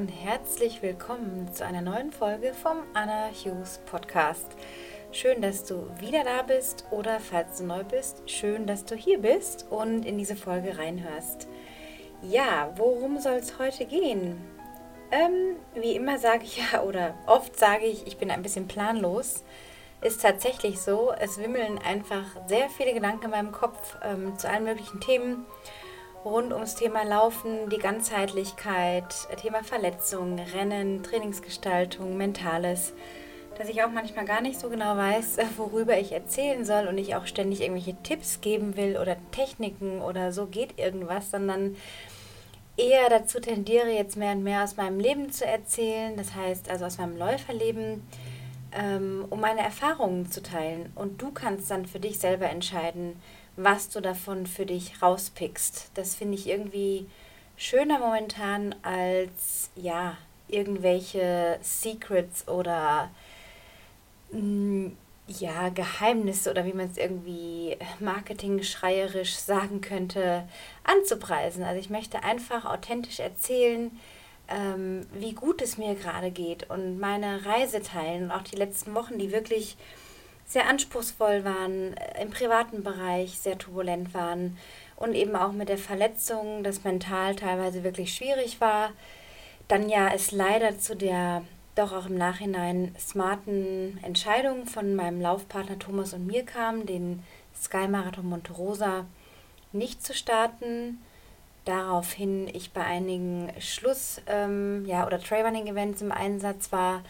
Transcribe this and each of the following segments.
und herzlich willkommen zu einer neuen Folge vom Anna Hughes Podcast. Schön, dass du wieder da bist oder falls du neu bist, schön, dass du hier bist und in diese Folge reinhörst. Ja, worum soll es heute gehen? Ähm, wie immer sage ich ja, oder oft sage ich, ich bin ein bisschen planlos. Ist tatsächlich so. Es wimmeln einfach sehr viele Gedanken in meinem Kopf ähm, zu allen möglichen Themen rund ums Thema Laufen, die Ganzheitlichkeit, Thema Verletzungen, Rennen, Trainingsgestaltung, Mentales, dass ich auch manchmal gar nicht so genau weiß, worüber ich erzählen soll und ich auch ständig irgendwelche Tipps geben will oder Techniken oder so geht irgendwas, sondern eher dazu tendiere, jetzt mehr und mehr aus meinem Leben zu erzählen, das heißt also aus meinem Läuferleben, ähm, um meine Erfahrungen zu teilen. Und du kannst dann für dich selber entscheiden, was du davon für dich rauspickst. Das finde ich irgendwie schöner momentan als ja, irgendwelche Secrets oder mh, mm, ja, Geheimnisse oder wie man es irgendwie marketingschreierisch sagen könnte, anzupreisen. Also ich möchte einfach authentisch erzählen, ähm, wie gut es mir gerade geht und meine Reise teilen und auch die letzten Wochen, die wirklich sehr anspruchsvoll waren, äh, im privaten Bereich sehr turbulent waren und eben auch mit der Verletzung, das mental teilweise wirklich schwierig war. Dann ja es leider zu der doch auch im Nachhinein smarten Entscheidung von meinem Laufpartner Thomas und mir kam, den Sky Marathon Monte Rosa nicht zu starten. Daraufhin ich bei einigen Schluss- ähm, ja, oder Trailrunning-Events im Einsatz war,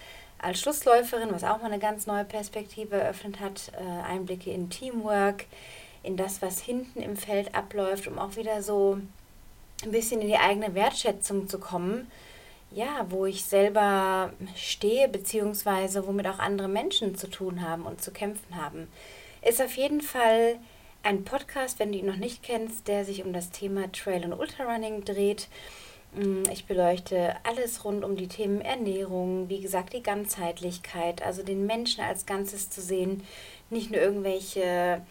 als Schlussläuferin, was auch mal eine ganz neue Perspektive eröffnet hat, äh, Einblicke in Teamwork, in das, was hinten im Feld abläuft, um auch wieder so ein bisschen in die eigene Wertschätzung zu kommen. Ja, wo ich selber stehe, beziehungsweise womit auch andere Menschen zu tun haben und zu kämpfen haben. Ist auf jeden Fall ein Podcast, wenn du ihn noch nicht kennst, der sich um das Thema Trail und Ultrarunning dreht. Mm, ich beleuchte alles rund um die Themen Ernährung, wie gesagt, die Ganzheitlichkeit, also den Menschen als Ganzes zu sehen, nicht nur irgendwelche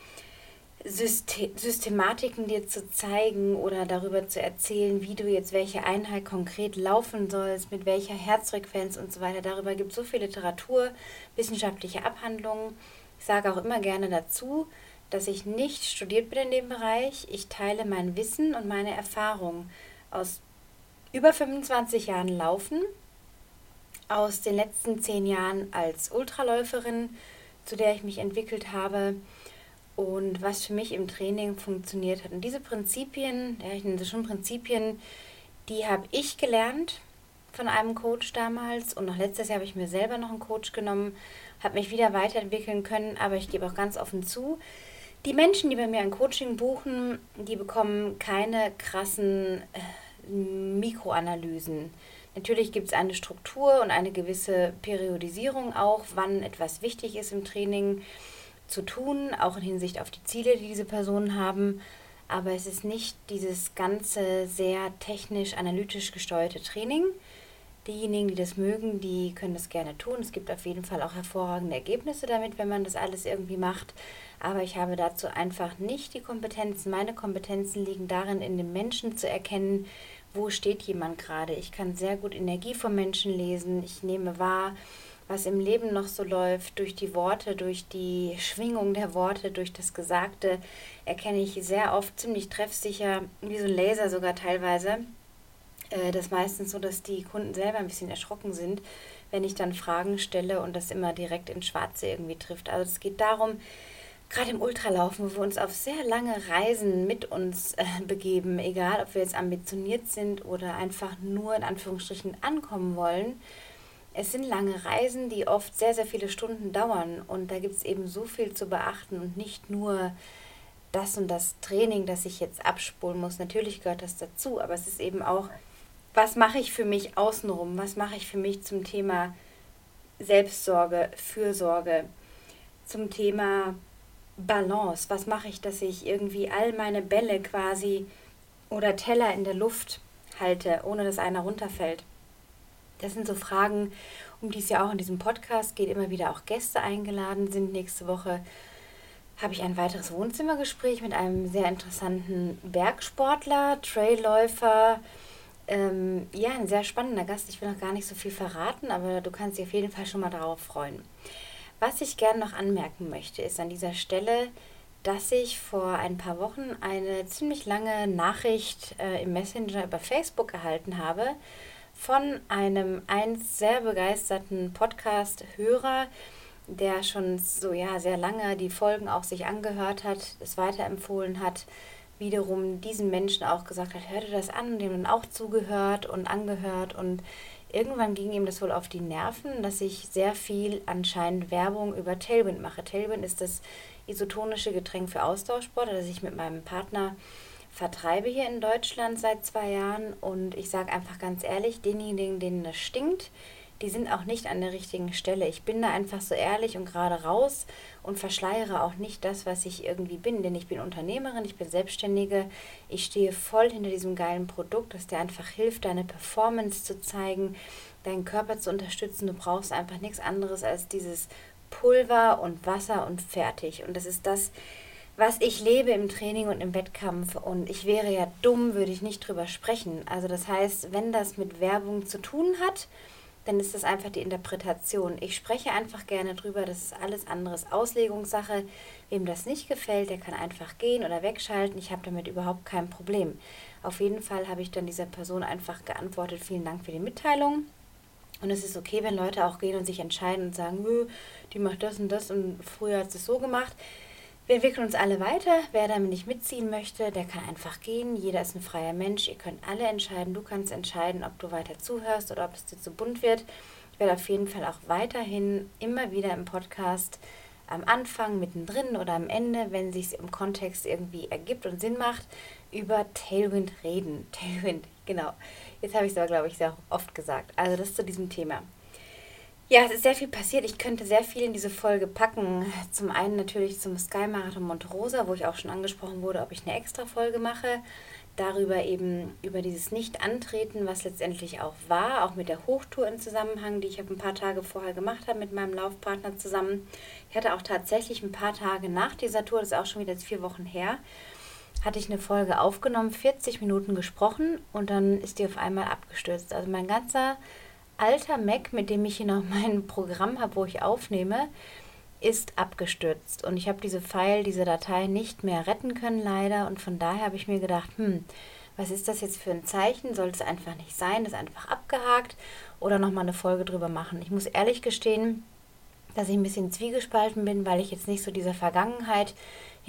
Systematiken dir zu zeigen oder darüber zu erzählen, wie du jetzt welche Einheit konkret laufen sollst, mit welcher Herzfrequenz und so weiter. Darüber gibt es so viel Literatur, wissenschaftliche Abhandlungen. Ich sage auch immer gerne dazu, dass ich nicht studiert bin in dem Bereich. Ich teile mein Wissen und meine Erfahrungen aus über 25 Jahren Laufen, aus den letzten zehn Jahren als Ultraläuferin, zu der ich mich entwickelt habe und was für mich im Training funktioniert hat. Und diese Prinzipien, ja, ich nenne sie schon Prinzipien, die habe ich gelernt von einem Coach damals und noch letztes Jahr habe ich mir selber noch einen Coach genommen, habe mich wieder weiterentwickeln können, aber ich gebe auch ganz offen zu, die Menschen, die bei mir ein Coaching buchen, die bekommen keine krassen äh, Mikroanalysen. Natürlich gibt es eine Struktur und eine gewisse Periodisierung auch, wann etwas wichtig ist im Training zu tun, auch in Hinsicht auf die Ziele, die diese Personen haben. Aber es ist nicht dieses ganze sehr technisch, analytisch gesteuerte Training. Diejenigen, die das mögen, die können das gerne tun. Es gibt auf jeden Fall auch hervorragende Ergebnisse damit, wenn man das alles irgendwie macht. Aber ich habe dazu einfach nicht die Kompetenzen. Meine Kompetenzen liegen darin, in dem Menschen zu erkennen, wo steht jemand gerade. Ich kann sehr gut Energie vom Menschen lesen. Ich nehme wahr, was im Leben noch so läuft. Durch die Worte, durch die Schwingung der Worte, durch das Gesagte erkenne ich sehr oft ziemlich treffsicher, wie so ein Laser sogar teilweise. Äh, das meistens so, dass die Kunden selber ein bisschen erschrocken sind, wenn ich dann Fragen stelle und das immer direkt ins Schwarze irgendwie trifft. Also es geht darum, gerade im Ultralaufen, wo wir uns auf sehr lange Reisen mit uns äh, begeben, egal ob wir jetzt ambitioniert sind oder einfach nur in Anführungsstrichen ankommen wollen. Es sind lange Reisen, die oft sehr, sehr viele Stunden dauern und da gibt es eben so viel zu beachten und nicht nur das und das Training, das ich jetzt abspulen muss. Natürlich gehört das dazu, aber es ist eben auch, was mache ich für mich außenrum? Was mache ich für mich zum Thema Selbstsorge, Fürsorge, zum Thema Balance. Was mache ich, dass ich irgendwie all meine Bälle quasi oder Teller in der Luft halte, ohne dass einer runterfällt? Das sind so Fragen, um die es ja auch in diesem Podcast geht. Immer wieder auch Gäste eingeladen sind. Nächste Woche habe ich ein weiteres Wohnzimmergespräch mit einem sehr interessanten Bergsportler, Trailläufer, ähm, ja, ein sehr spannender Gast. Ich will noch gar nicht so viel verraten, aber du kannst dich auf jeden Fall schon mal darauf freuen. Was ich gerne noch anmerken möchte, ist an dieser Stelle, dass ich vor ein paar Wochen eine ziemlich lange Nachricht äh, im Messenger über Facebook erhalten habe von einem einst sehr begeisterten Podcast-Hörer, der schon so ja sehr lange die Folgen auch sich angehört hat, es weiterempfohlen hat, wiederum diesen Menschen auch gesagt hat, hör dir das an, dem dann auch zugehört und angehört und irgendwann ging ihm das wohl auf die Nerven, dass ich sehr viel anscheinend Werbung über Tailwind mache. Tailwind ist das isotonische Getränk für Austauschsport, das ich mit meinem Partner vertreibe hier in Deutschland seit zwei Jahren und ich sage einfach ganz ehrlich, denjenigen, denen das stinkt, die sind auch nicht an der richtigen Stelle. Ich bin da einfach so ehrlich und gerade raus und verschleiere auch nicht das, was ich irgendwie bin, denn ich bin Unternehmerin, ich bin Selbstständige, ich stehe voll hinter diesem geilen Produkt, das dir einfach hilft, deine Performance zu zeigen, deinen Körper zu unterstützen. Du brauchst einfach nichts anderes als dieses Pulver und Wasser und fertig. Und das ist das, was ich lebe im Training und im Wettkampf. Und ich wäre ja dumm, würde ich nicht drüber sprechen. Also das heißt, wenn das mit Werbung zu tun hat, dann ist das einfach die Interpretation. Ich spreche einfach gerne drüber, das ist alles anderes Auslegungssache. Wem das nicht gefällt, der kann einfach gehen oder wegschalten. Ich habe damit überhaupt kein Problem. Auf jeden Fall habe ich dann dieser Person einfach geantwortet, vielen Dank für die Mitteilung. Und es ist okay, wenn Leute auch gehen und sich entscheiden und sagen, die macht das und das und früher hat sie es so gemacht. Wir entwickeln uns alle weiter. Wer damit nicht mitziehen möchte, der kann einfach gehen. Jeder ist ein freier Mensch. Ihr könnt alle entscheiden. Du kannst entscheiden, ob du weiter zuhörst oder ob es dir zu bunt wird. Ich werde auf jeden Fall auch weiterhin immer wieder im Podcast am Anfang, mittendrin oder am Ende, wenn sich im Kontext irgendwie ergibt und Sinn macht, über Tailwind reden. Tailwind, genau. Jetzt habe ich es aber, glaube ich, sehr oft gesagt. Also das zu diesem Thema. Ja, es ist sehr viel passiert. Ich könnte sehr viel in diese Folge packen. Zum einen natürlich zum Sky Marathon Monterosa, wo ich auch schon angesprochen wurde, ob ich eine extra Folge mache. Darüber eben über dieses Nicht-Antreten, was letztendlich auch war, auch mit der Hochtour im Zusammenhang, die ich ein paar Tage vorher gemacht habe mit meinem Laufpartner zusammen. Ich hatte auch tatsächlich ein paar Tage nach dieser Tour, das ist auch schon wieder vier Wochen her, hatte ich eine Folge aufgenommen, 40 Minuten gesprochen und dann ist die auf einmal abgestürzt. Also mein ganzer alter Mac, mit dem ich hier noch mein Programm habe, wo ich aufnehme, ist abgestürzt. Und ich habe diese File, diese Datei nicht mehr retten können, leider. Und von daher habe ich mir gedacht, hm, was ist das jetzt für ein Zeichen? Soll es einfach nicht sein? Das ist einfach abgehakt oder nochmal eine Folge drüber machen. Ich muss ehrlich gestehen, dass ich ein bisschen zwiegespalten bin, weil ich jetzt nicht so dieser Vergangenheit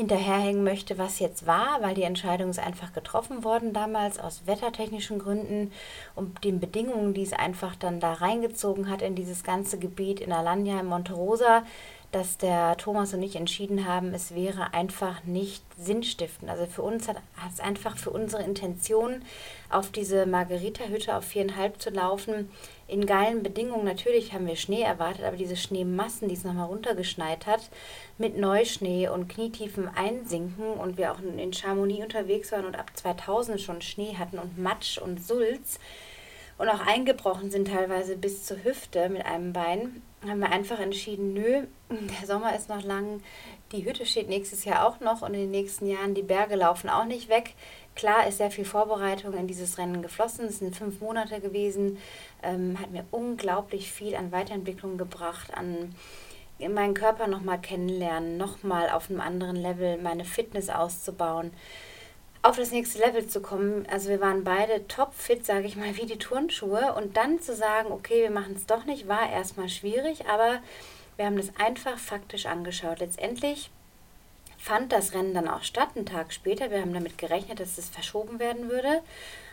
hinterherhängen möchte, was jetzt war, weil die Entscheidung ist einfach getroffen worden damals aus wettertechnischen Gründen und den Bedingungen, die es einfach dann da reingezogen hat in dieses ganze Gebiet in Alanya, in Monterosa, dass der Thomas und ich entschieden haben, es wäre einfach nicht sinnstiftend. Also für uns hat es einfach für unsere Intention, auf diese Margarita-Hütte auf viereinhalb zu laufen, in geilen Bedingungen. Natürlich haben wir Schnee erwartet, aber diese Schneemassen, die es nochmal runtergeschneit hat, mit Neuschnee und knietiefen Einsinken und wir auch in Chamonix unterwegs waren und ab 2000 schon Schnee hatten und Matsch und Sulz und auch eingebrochen sind teilweise bis zur Hüfte mit einem Bein, haben wir einfach entschieden, nö, der Sommer ist noch lang, die Hütte steht nächstes Jahr auch noch und in den nächsten Jahren die Berge laufen auch nicht weg. Klar ist sehr viel Vorbereitung in dieses Rennen geflossen. Es sind fünf Monate gewesen. Ähm, hat mir unglaublich viel an Weiterentwicklung gebracht, an meinen Körper nochmal kennenlernen, nochmal auf einem anderen Level meine Fitness auszubauen, auf das nächste Level zu kommen. Also wir waren beide top fit, sage ich mal, wie die Turnschuhe. Und dann zu sagen, okay, wir machen es doch nicht, war erstmal schwierig, aber wir haben das einfach faktisch angeschaut. Letztendlich fand das Rennen dann auch statt, einen Tag später. Wir haben damit gerechnet, dass es verschoben werden würde.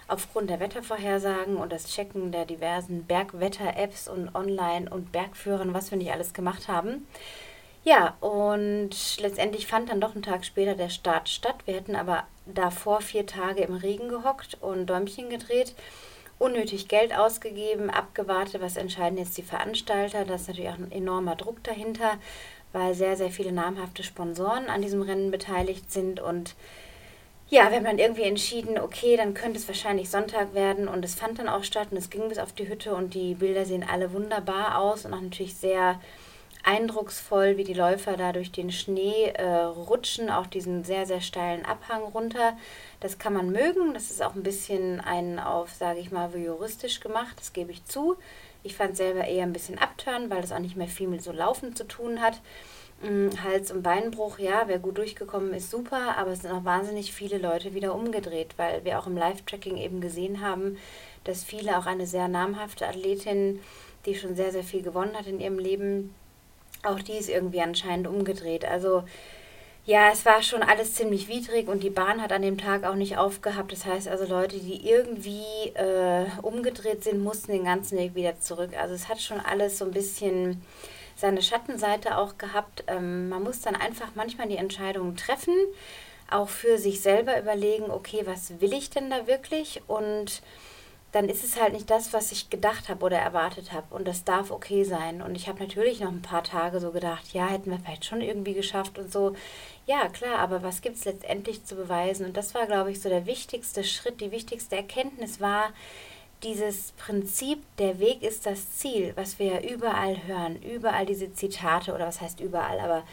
Aufgrund der Wettervorhersagen und das Checken der diversen Bergwetter-Apps und Online- und Bergführern, was wir nicht alles gemacht haben. Ja, und letztendlich fand dann doch einen Tag später der Start statt. Wir hätten aber davor vier Tage im Regen gehockt und Däumchen gedreht, unnötig Geld ausgegeben, abgewartet, was entscheiden jetzt die Veranstalter. Da ist natürlich auch ein enormer Druck dahinter weil sehr, sehr viele namhafte Sponsoren an diesem Rennen beteiligt sind. Und ja, wir haben dann irgendwie entschieden, okay, dann könnte es wahrscheinlich Sonntag werden. Und es fand dann auch statt und es ging bis auf die Hütte und die Bilder sehen alle wunderbar aus und auch natürlich sehr eindrucksvoll, wie die Läufer da durch den Schnee äh, rutschen, auch diesen sehr, sehr steilen Abhang runter. Das kann man mögen. Das ist auch ein bisschen ein auf, sage ich mal, juristisch gemacht, das gebe ich zu. Ich fand selber eher ein bisschen abtören, weil das auch nicht mehr viel mit so Laufen zu tun hat. Mm, Hals- und Beinbruch, ja, wer gut durchgekommen ist, super, aber es sind auch wahnsinnig viele Leute wieder umgedreht, weil wir auch im Live-Tracking eben gesehen haben, dass viele, auch eine sehr namhafte Athletin, die schon sehr, sehr viel gewonnen hat in ihrem Leben, auch die ist irgendwie anscheinend umgedreht. Also ja, es war schon alles ziemlich widrig und die Bahn hat an dem Tag auch nicht aufgehabt. Das heißt also, Leute, die irgendwie äh, umgedreht sind, mussten den ganzen Weg wieder zurück. Also es hat schon alles so ein bisschen seine Schattenseite auch gehabt. Ähm, man muss dann einfach manchmal die Entscheidungen treffen, auch für sich selber überlegen, okay, was will ich denn da wirklich? Und dann ist es halt nicht das, was ich gedacht habe oder erwartet habe. Und das darf okay sein. Und ich habe natürlich noch ein paar Tage so gedacht, ja, hätten wir vielleicht schon irgendwie geschafft und so. Ja, klar, aber was gibt es letztendlich zu beweisen? Und das war, glaube ich, so der wichtigste Schritt, die wichtigste Erkenntnis war, dieses Prinzip, der Weg ist das Ziel, was wir ja überall hören, überall diese Zitate, oder was heißt überall, aber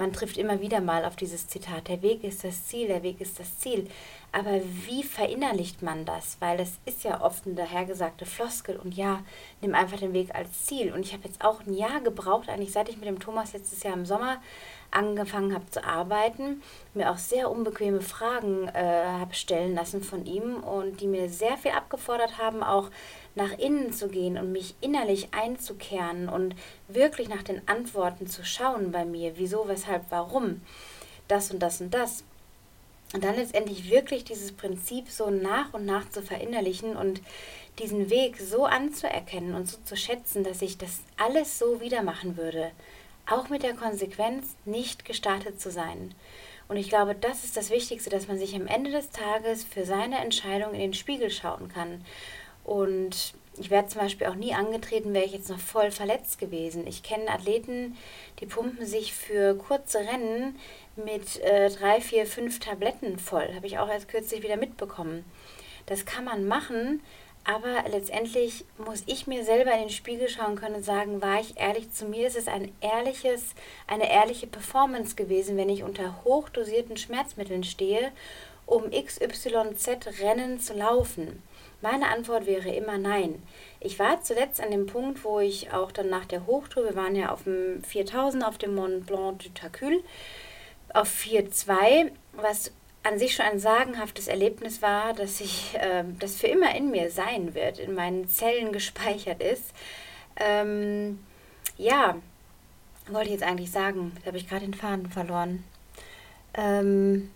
man trifft immer wieder mal auf dieses Zitat, der Weg ist das Ziel, der Weg ist das Ziel. Aber wie verinnerlicht man das? Weil es ist ja oft eine dahergesagte Floskel und ja, nimm einfach den Weg als Ziel. Und ich habe jetzt auch ein Jahr gebraucht, eigentlich seit ich mit dem Thomas letztes Jahr im Sommer angefangen habe zu arbeiten, mir auch sehr unbequeme Fragen äh, habe stellen lassen von ihm und die mir sehr viel abgefordert haben, auch nach innen zu gehen und mich innerlich einzukehren und wirklich nach den Antworten zu schauen bei mir, wieso, weshalb, warum, das und das und das. Und dann letztendlich wirklich dieses Prinzip so nach und nach zu verinnerlichen und diesen Weg so anzuerkennen und so zu schätzen, dass ich das alles so wieder machen würde auch mit der Konsequenz, nicht gestartet zu sein. Und ich glaube, das ist das Wichtigste, dass man sich am Ende des Tages für seine Entscheidung in den Spiegel schauen kann. Und ich wäre zum Beispiel auch nie angetreten, wäre ich jetzt noch voll verletzt gewesen. Ich kenne Athleten, die pumpen sich für kurze Rennen mit äh, drei, vier, fünf Tabletten voll. Habe ich auch erst kürzlich wieder mitbekommen. Das kann man machen, aber letztendlich muss ich mir selber in den Spiegel schauen können und sagen, war ich ehrlich zu mir? Ist es ein ehrliches, eine ehrliche Performance gewesen, wenn ich unter hochdosierten Schmerzmitteln stehe, um XYZ Rennen zu laufen? Meine Antwort wäre immer nein. Ich war zuletzt an dem Punkt, wo ich auch dann nach der Hochtour, wir waren ja auf dem 4000 auf dem Mont Blanc du Tacul, auf 4.2, was an sich schon ein sagenhaftes Erlebnis war, dass ich äh, das für immer in mir sein wird, in meinen Zellen gespeichert ist. Ähm, ja, wollte ich jetzt eigentlich sagen, da habe ich gerade den Faden verloren. Ähm,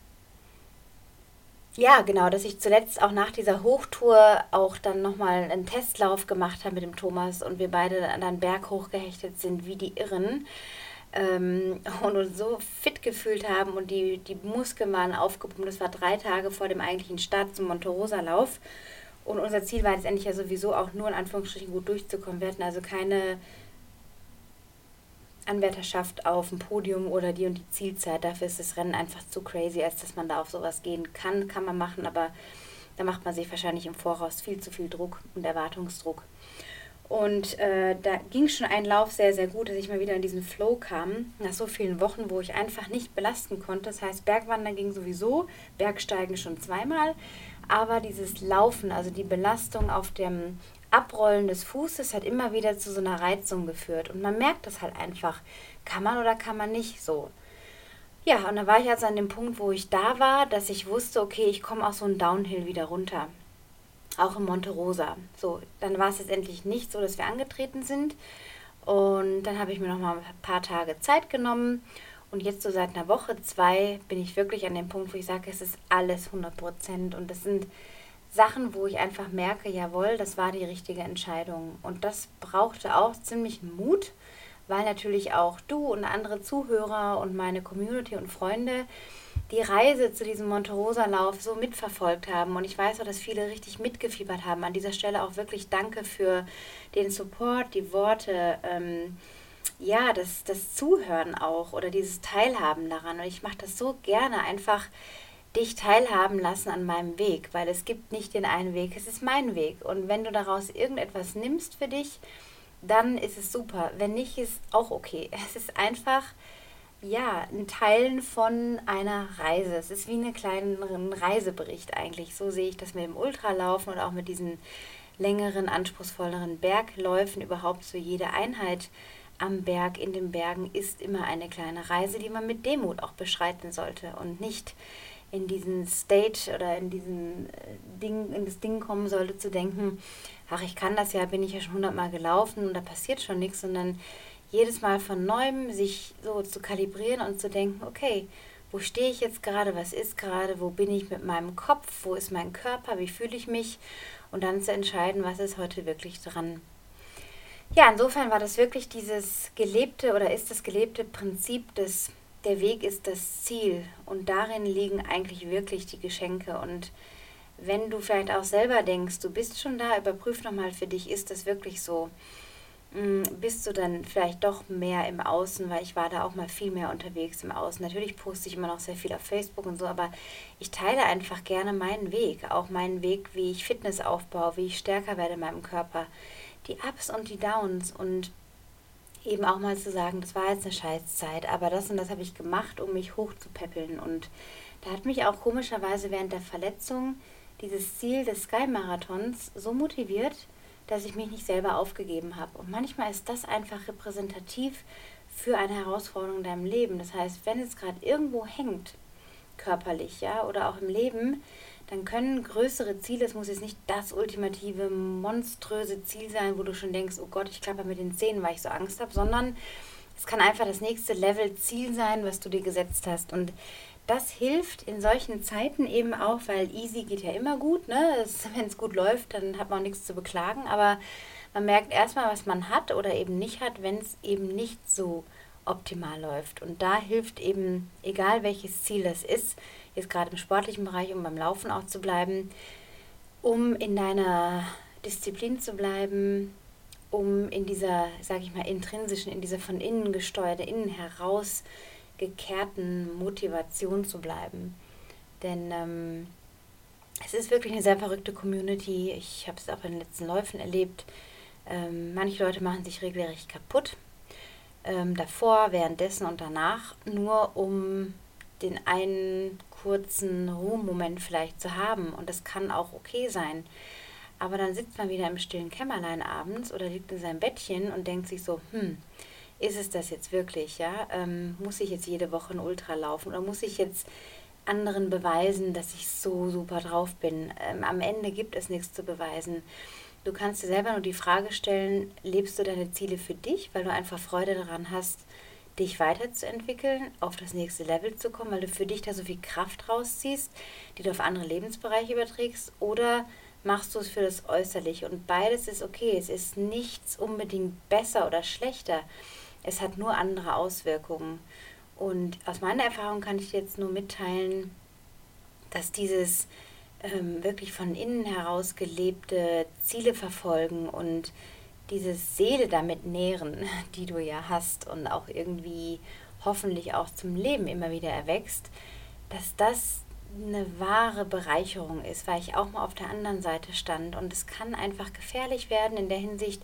ja, genau, dass ich zuletzt auch nach dieser Hochtour auch dann nochmal einen Testlauf gemacht habe mit dem Thomas und wir beide an einen Berg hochgehechtet sind wie die Irren ähm, und uns so fit gefühlt haben und die, die Muskeln waren aufgepumpt. Das war drei Tage vor dem eigentlichen Start zum Monte-Rosa-Lauf. Und unser Ziel war letztendlich ja sowieso auch nur in Anführungsstrichen gut durchzukommen. Wir hatten also keine Anwärterschaft auf dem Podium oder die und die Zielzeit. Dafür ist das Rennen einfach zu crazy, als dass man da auf sowas gehen kann. Kann man machen, aber da macht man sich wahrscheinlich im Voraus viel zu viel Druck und Erwartungsdruck. Und äh, da ging schon ein Lauf sehr, sehr gut, dass ich mal wieder in diesen Flow kam, nach so vielen Wochen, wo ich einfach nicht belasten konnte. Das heißt, Bergwandern ging sowieso, Bergsteigen schon zweimal, aber dieses Laufen, also die Belastung auf dem Abrollen des Fußes hat immer wieder zu so einer Reizung geführt. Und man merkt das halt einfach, kann man oder kann man nicht so. Ja, und da war ich also an dem Punkt, wo ich da war, dass ich wusste, okay, ich komme auch so einen Downhill wieder runter auch in Monte Rosa. So, dann war es jetzt endlich nicht so, dass wir angetreten sind. Und dann habe ich mir noch mal ein paar Tage Zeit genommen. Und jetzt so seit einer Woche, zwei, bin ich wirklich an dem Punkt, wo ich sage, es ist alles 100 Prozent. Und das sind Sachen, wo ich einfach merke, jawohl, das war die richtige Entscheidung. Und das brauchte auch ziemlich Mut, weil natürlich auch du und andere Zuhörer und meine Community und Freunde die Reise zu diesem Monte-Rosa-Lauf so mitverfolgt haben. Und ich weiß auch, dass viele richtig mitgefiebert haben. An dieser Stelle auch wirklich danke für den Support, die Worte, ähm, ja, das, das Zuhören auch oder dieses Teilhaben daran. Und ich mache das so gerne einfach dich teilhaben lassen an meinem Weg, weil es gibt nicht den einen Weg, es ist mein Weg. Und wenn du daraus irgendetwas nimmst für dich, dann ist es super. Wenn nicht, ist auch okay. Es ist einfach, ja, ein Teil von einer Reise. Es ist wie einen kleinen Reisebericht eigentlich. So sehe ich das mit dem Ultralaufen und auch mit diesen längeren, anspruchsvolleren Bergläufen. Überhaupt so jede Einheit am Berg, in den Bergen ist immer eine kleine Reise, die man mit Demut auch beschreiten sollte und nicht in diesen Stage oder in diesen äh, Ding, in das Ding kommen sollte, zu denken, ach, ich kann das ja, bin ich ja schon hundertmal gelaufen und da passiert schon nichts, sondern jedes Mal von neuem sich so zu kalibrieren und zu denken, okay, wo stehe ich jetzt gerade, was ist gerade, wo bin ich mit meinem Kopf, wo ist mein Körper, wie fühle ich mich und dann zu entscheiden, was ist heute wirklich dran. Ja, insofern war das wirklich dieses gelebte oder ist das gelebte Prinzip des der Weg ist das Ziel und darin liegen eigentlich wirklich die Geschenke. Und wenn du vielleicht auch selber denkst, du bist schon da, überprüf nochmal für dich, ist das wirklich so? Mm, bist du dann vielleicht doch mehr im Außen, weil ich war da auch mal viel mehr unterwegs im Außen. Natürlich poste ich immer noch sehr viel auf Facebook und so, aber ich teile einfach gerne meinen Weg, auch meinen Weg, wie ich Fitness aufbaue, wie ich stärker werde in meinem Körper, die Ups und die Downs und eben auch mal zu sagen, das war jetzt eine Scheißzeit, aber das und das habe ich gemacht, um mich hochzupäppeln. Und da hat mich auch komischerweise während der Verletzung dieses Ziel des Sky-Marathons so motiviert, dass ich mich nicht selber aufgegeben habe. Und manchmal ist das einfach repräsentativ für eine Herausforderung in deinem Leben. Das heißt, wenn es gerade irgendwo hängt, körperlich, ja, oder auch im Leben, dann können größere Ziele, es muss jetzt nicht das ultimative, monströse Ziel sein, wo du schon denkst, oh Gott, ich klappe mit den Zähnen, weil ich so Angst habe, sondern es kann einfach das nächste Level Ziel sein, was du dir gesetzt hast. Und das hilft in solchen Zeiten eben auch, weil easy geht ja immer gut. Ne? Wenn es gut läuft, dann hat man auch nichts zu beklagen. Aber man merkt erstmal, was man hat oder eben nicht hat, wenn es eben nicht so optimal läuft. Und da hilft eben, egal welches Ziel das ist, jetzt gerade im sportlichen Bereich, um beim Laufen auch zu bleiben, um in deiner Disziplin zu bleiben, um in dieser, sage ich mal, intrinsischen, in dieser von innen gesteuerten, innen heraus gekehrten Motivation zu bleiben. Denn ähm, es ist wirklich eine sehr verrückte Community. Ich habe es auch in den letzten Läufen erlebt. Ähm, manche Leute machen sich regelrecht kaputt. Ähm, davor, währenddessen und danach, nur um den einen kurzen Ruhmmoment vielleicht zu haben. Und das kann auch okay sein. Aber dann sitzt man wieder im stillen Kämmerlein abends oder liegt in seinem Bettchen und denkt sich so, hm, ist es das jetzt wirklich, ja? Ähm, muss ich jetzt jede Woche ein Ultra laufen oder muss ich jetzt anderen beweisen, dass ich so super drauf bin? Ähm, am Ende gibt es nichts zu beweisen. Du kannst dir selber nur die Frage stellen, lebst du deine Ziele für dich, weil du einfach Freude daran hast, dich weiterzuentwickeln, auf das nächste Level zu kommen, weil du für dich da so viel Kraft rausziehst, die du auf andere Lebensbereiche überträgst, oder machst du es für das Äußerliche? Und beides ist okay. Es ist nichts unbedingt besser oder schlechter. Es hat nur andere Auswirkungen. Und aus meiner Erfahrung kann ich jetzt nur mitteilen, dass dieses ähm, wirklich von innen heraus gelebte Ziele verfolgen und diese Seele damit nähren, die du ja hast und auch irgendwie hoffentlich auch zum Leben immer wieder erwächst, dass das eine wahre Bereicherung ist, weil ich auch mal auf der anderen Seite stand. Und es kann einfach gefährlich werden in der Hinsicht,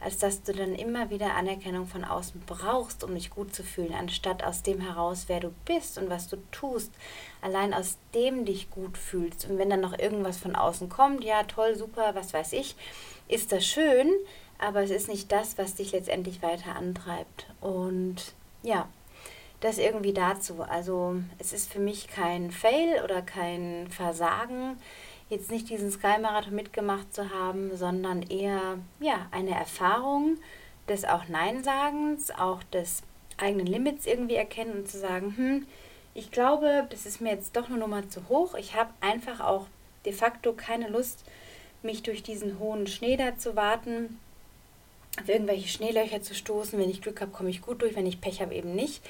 als dass du dann immer wieder Anerkennung von außen brauchst, um dich gut zu fühlen, anstatt aus dem heraus, wer du bist und was du tust, allein aus dem dich gut fühlst. Und wenn dann noch irgendwas von außen kommt, ja toll, super, was weiß ich, ist das schön, aber es ist nicht das, was dich letztendlich weiter antreibt. Und ja, das irgendwie dazu. Also es ist für mich kein Fail oder kein Versagen, jetzt nicht diesen Sky-Marathon mitgemacht zu haben, sondern eher ja, eine Erfahrung des auch Nein-Sagens, auch des eigenen Limits irgendwie erkennen und zu sagen, hm, ich glaube, das ist mir jetzt doch eine Nummer zu hoch. Ich habe einfach auch de facto keine Lust, mich durch diesen hohen Schnee da zu warten auf irgendwelche Schneelöcher zu stoßen. Wenn ich Glück habe, komme ich gut durch, wenn ich Pech habe, eben nicht.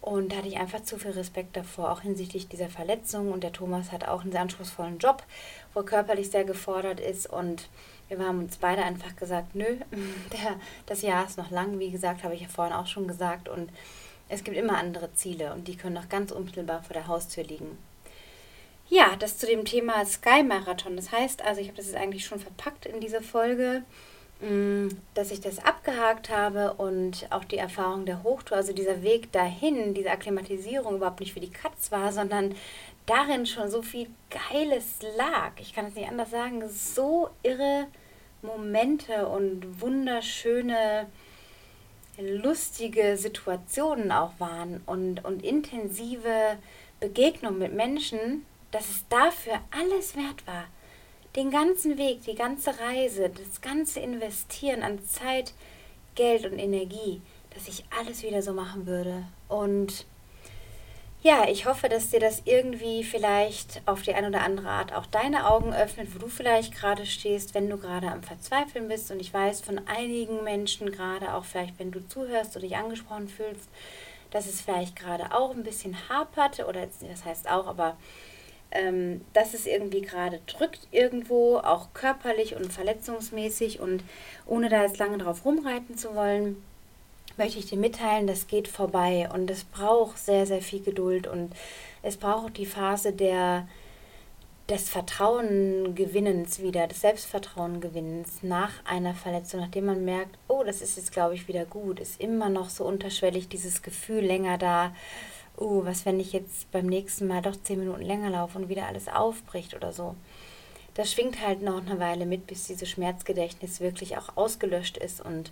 Und da hatte ich einfach zu viel Respekt davor, auch hinsichtlich dieser Verletzung. Und der Thomas hat auch einen sehr anspruchsvollen Job, wo er körperlich sehr gefordert ist. Und wir haben uns beide einfach gesagt, nö, der, das Jahr ist noch lang, wie gesagt, habe ich ja vorhin auch schon gesagt. Und es gibt immer andere Ziele und die können noch ganz unmittelbar vor der Haustür liegen. Ja, das zu dem Thema Sky Marathon. Das heißt also, ich habe das jetzt eigentlich schon verpackt in dieser Folge dass ich das abgehakt habe und auch die Erfahrung der Hochtour, also dieser Weg dahin, diese Akklimatisierung überhaupt nicht für die Katz war, sondern darin schon so viel Geiles lag. Ich kann es nicht anders sagen, so irre Momente und wunderschöne, lustige Situationen auch waren und, und intensive Begegnungen mit Menschen, dass es dafür alles wert war. Den ganzen Weg, die ganze Reise, das ganze Investieren an Zeit, Geld und Energie, dass ich alles wieder so machen würde. Und ja, ich hoffe, dass dir das irgendwie vielleicht auf die eine oder andere Art auch deine Augen öffnet, wo du vielleicht gerade stehst, wenn du gerade am Verzweifeln bist. Und ich weiß von einigen Menschen, gerade auch vielleicht, wenn du zuhörst oder dich angesprochen fühlst, dass es vielleicht gerade auch ein bisschen hapert oder das heißt auch, aber ähm, dass es irgendwie gerade drückt irgendwo, auch körperlich und verletzungsmäßig. Und ohne da jetzt lange drauf rumreiten zu wollen, möchte ich dir mitteilen, das geht vorbei und es braucht sehr, sehr viel Geduld und es braucht die Phase der, des Vertrauengewinnens wieder, des Selbstvertrauengewinnens nach einer Verletzung, nachdem man merkt, oh, das ist jetzt, glaube ich, wieder gut, ist immer noch so unterschwellig dieses Gefühl länger da, oh, was, wenn ich jetzt beim nächsten Mal doch zehn Minuten länger laufe und wieder alles aufbricht oder so. Das schwingt halt noch eine Weile mit, bis dieses Schmerzgedächtnis wirklich auch ausgelöscht ist und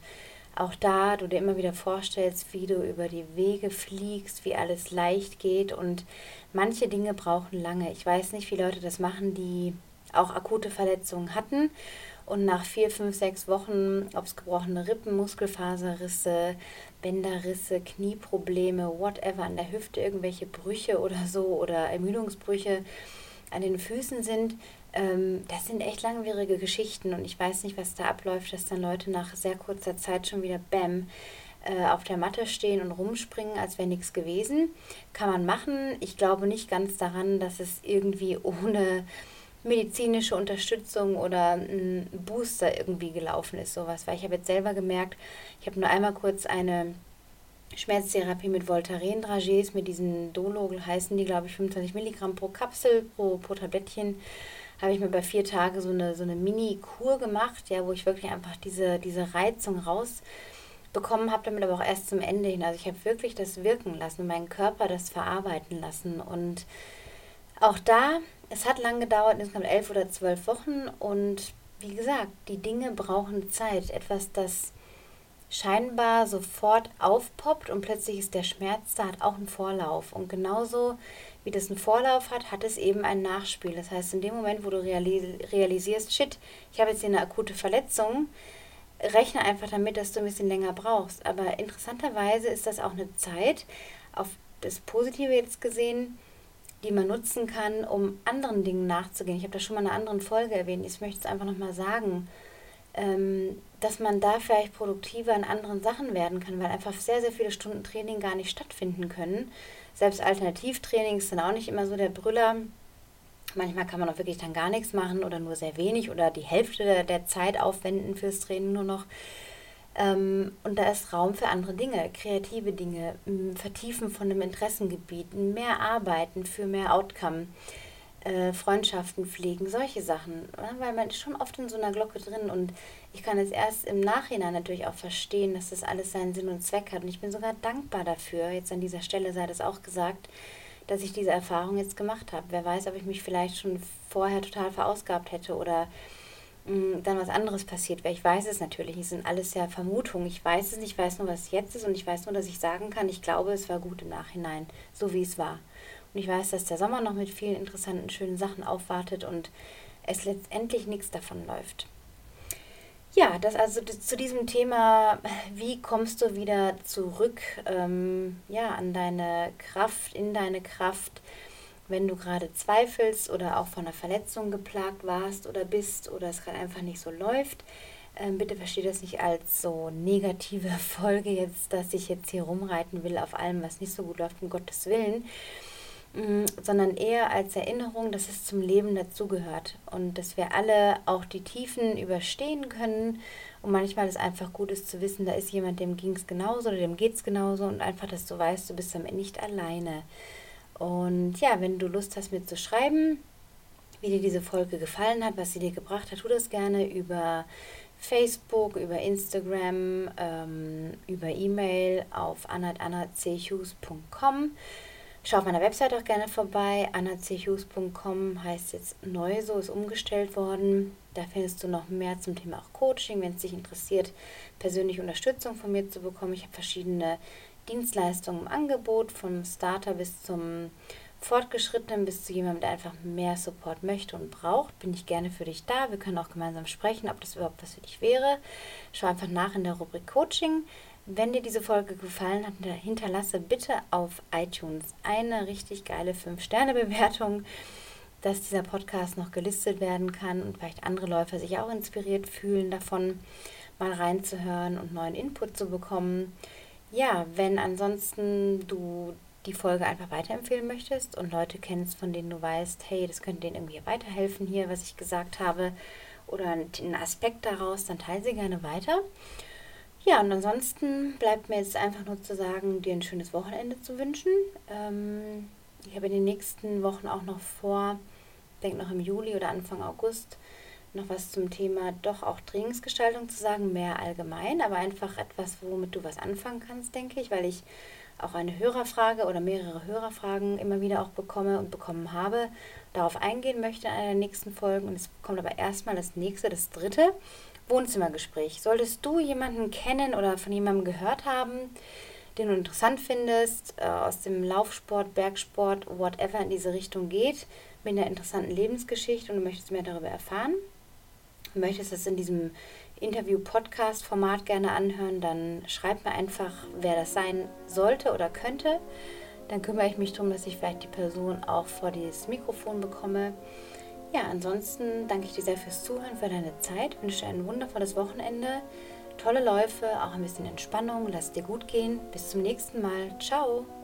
auch da du dir immer wieder vorstellst, wie du über die Wege fliegst, wie alles leicht geht und manche Dinge brauchen lange. Ich weiß nicht, wie Leute das machen, die auch akute Verletzungen hatten und nach vier, fünf, sechs Wochen, ob es gebrochene Rippen, Muskelfaserrisse, Bänderrisse, Knieprobleme, whatever, an der Hüfte irgendwelche Brüche oder so oder Ermüdungsbrüche an den Füßen sind, ähm, das sind echt langwierige Geschichten und ich weiß nicht, was da abläuft, dass dann Leute nach sehr kurzer Zeit schon wieder Bäm äh, auf der Matte stehen und rumspringen, als wäre nichts gewesen. Kann man machen. Ich glaube nicht ganz daran, dass es irgendwie ohne medizinische Unterstützung oder ein Booster irgendwie gelaufen ist, sowas. Weil ich habe jetzt selber gemerkt, ich habe nur einmal kurz eine Schmerztherapie mit Voltaren-Dragees, mit diesen Dologel heißen die, glaube ich, 25 Milligramm pro Kapsel, pro, pro Tablettchen habe ich mir bei vier Tagen so eine, so eine Mini-Kur gemacht, ja, wo ich wirklich einfach diese, diese Reizung rausbekommen habe, damit aber auch erst zum Ende hin. Also ich habe wirklich das wirken lassen, meinen Körper das verarbeiten lassen. Und auch da, es hat lang gedauert, insgesamt elf oder zwölf Wochen. Und wie gesagt, die Dinge brauchen Zeit. Etwas, das scheinbar sofort aufpoppt und plötzlich ist der Schmerz da, hat auch einen Vorlauf. Und genauso wie das einen Vorlauf hat, hat es eben ein Nachspiel. Das heißt, in dem Moment, wo du realisierst, shit, ich habe jetzt hier eine akute Verletzung, rechne einfach damit, dass du ein bisschen länger brauchst. Aber interessanterweise ist das auch eine Zeit, auf das Positive jetzt gesehen, die man nutzen kann, um anderen Dingen nachzugehen. Ich habe das schon mal in einer anderen Folge erwähnt. Ich möchte es einfach nochmal sagen, ähm, dass man da vielleicht produktiver in anderen Sachen werden kann, weil einfach sehr, sehr viele Stunden Training gar nicht stattfinden können selbst Alternativtrainings sind auch nicht immer so der Brüller. Manchmal kann man auch wirklich dann gar nichts machen oder nur sehr wenig oder die Hälfte der, der Zeit aufwenden fürs Training nur noch. Ähm, und da ist Raum für andere Dinge, kreative Dinge, Vertiefen von einem Interessengebiet, mehr Arbeiten für mehr Outcome äh, Freundschaften pflegen, solche Sachen. Weil man ist schon oft in so einer Glocke drin und ich kann es erst im Nachhinein natürlich auch verstehen, dass das alles seinen Sinn und Zweck hat. Und ich bin sogar dankbar dafür, jetzt an dieser Stelle sei das auch gesagt, dass ich diese Erfahrung jetzt gemacht habe. Wer weiß, ob ich mich vielleicht schon vorher total verausgabt hätte oder dann was anderes passiert wäre. Ich weiß es natürlich es sind alles ja Vermutungen. Ich weiß es nicht, ich weiß nur, was jetzt ist und ich weiß nur, dass ich sagen kann, ich glaube, es war gut im Nachhinein, so wie es war. Und ich weiß, dass der Sommer noch mit vielen interessanten, schönen Sachen aufwartet und es letztendlich nichts davon läuft. Ja, das also zu diesem Thema, wie kommst du wieder zurück ähm, ja, an deine Kraft, in deine Kraft, wenn du gerade zweifelst oder auch von einer Verletzung geplagt warst oder bist oder es gerade einfach nicht so läuft. Ähm, bitte verstehe das nicht als so negative Folge jetzt, dass ich jetzt hier rumreiten will auf allem, was nicht so gut läuft, um Gottes Willen. Mm, sondern eher als Erinnerung, dass es zum Leben dazugehört und dass wir alle auch die Tiefen überstehen können. Und manchmal ist einfach gut ist zu wissen, da ist jemand, dem ging es genauso oder dem geht es genauso und einfach, dass du weißt, du bist damit nicht alleine. Und ja, wenn du Lust hast, mir zu schreiben, wie dir diese Folge gefallen hat, was sie dir gebracht hat, tu das gerne über Facebook, über Instagram, ähm, über E-Mail auf anna.annachughes.com. Schau auf meiner Website auch gerne vorbei. annachughes.com heißt jetzt neu so, ist umgestellt worden. Da findest du noch mehr zum Thema auch Coaching, wenn es dich interessiert, persönliche Unterstützung von mir zu bekommen. Ich habe verschiedene Dienstleistungen im Angebot, vom Starter bis zum Fortgeschrittenen, bis zu jemandem, der einfach mehr Support möchte und braucht. Bin ich gerne für dich da. Wir können auch gemeinsam sprechen, ob das überhaupt was für dich wäre. Schau einfach nach in der Rubrik Coaching. Wenn dir diese Folge gefallen hat, hinterlasse bitte auf iTunes eine richtig geile 5-Sterne-Bewertung, dass dieser Podcast noch gelistet werden kann und vielleicht andere Läufer sich auch inspiriert fühlen davon, mal reinzuhören und neuen Input zu bekommen. Ja, wenn ansonsten du die Folge einfach weiterempfehlen möchtest und Leute kennst, von denen du weißt, hey, das könnte denen irgendwie weiterhelfen hier, was ich gesagt habe, oder einen Aspekt daraus, dann teile sie gerne weiter. Ja, und ansonsten bleibt mir jetzt einfach nur zu sagen, dir ein schönes Wochenende zu wünschen. Ähm, ich habe in den nächsten Wochen auch noch vor, denke noch im Juli oder Anfang August, noch was zum Thema doch auch Trainingsgestaltung zu sagen, mehr allgemein, aber einfach etwas, womit du was anfangen kannst, denke ich, weil ich auch eine Hörerfrage oder mehrere Hörerfragen immer wieder auch bekomme und bekommen habe, darauf eingehen möchte in einer der nächsten Folgen. Und es kommt aber erstmal das nächste, das dritte. Wohnzimmergespräch. Solltest du jemanden kennen oder von jemandem gehört haben, den du interessant findest, äh, aus dem Laufsport, Bergsport, whatever in diese Richtung geht, mit einer interessanten Lebensgeschichte und du möchtest mehr darüber erfahren, möchtest das in diesem Interview-Podcast-Format gerne anhören, dann schreib mir einfach, wer das sein sollte oder könnte. Dann kümmere ich mich darum, dass ich vielleicht die Person auch vor dieses Mikrofon bekomme. Ja, ansonsten danke ich dir sehr fürs Zuhören, für deine Zeit. Wünsche dir ein wundervolles Wochenende, tolle Läufe, auch ein bisschen Entspannung. Lass dir gut gehen. Bis zum nächsten Mal. Ciao.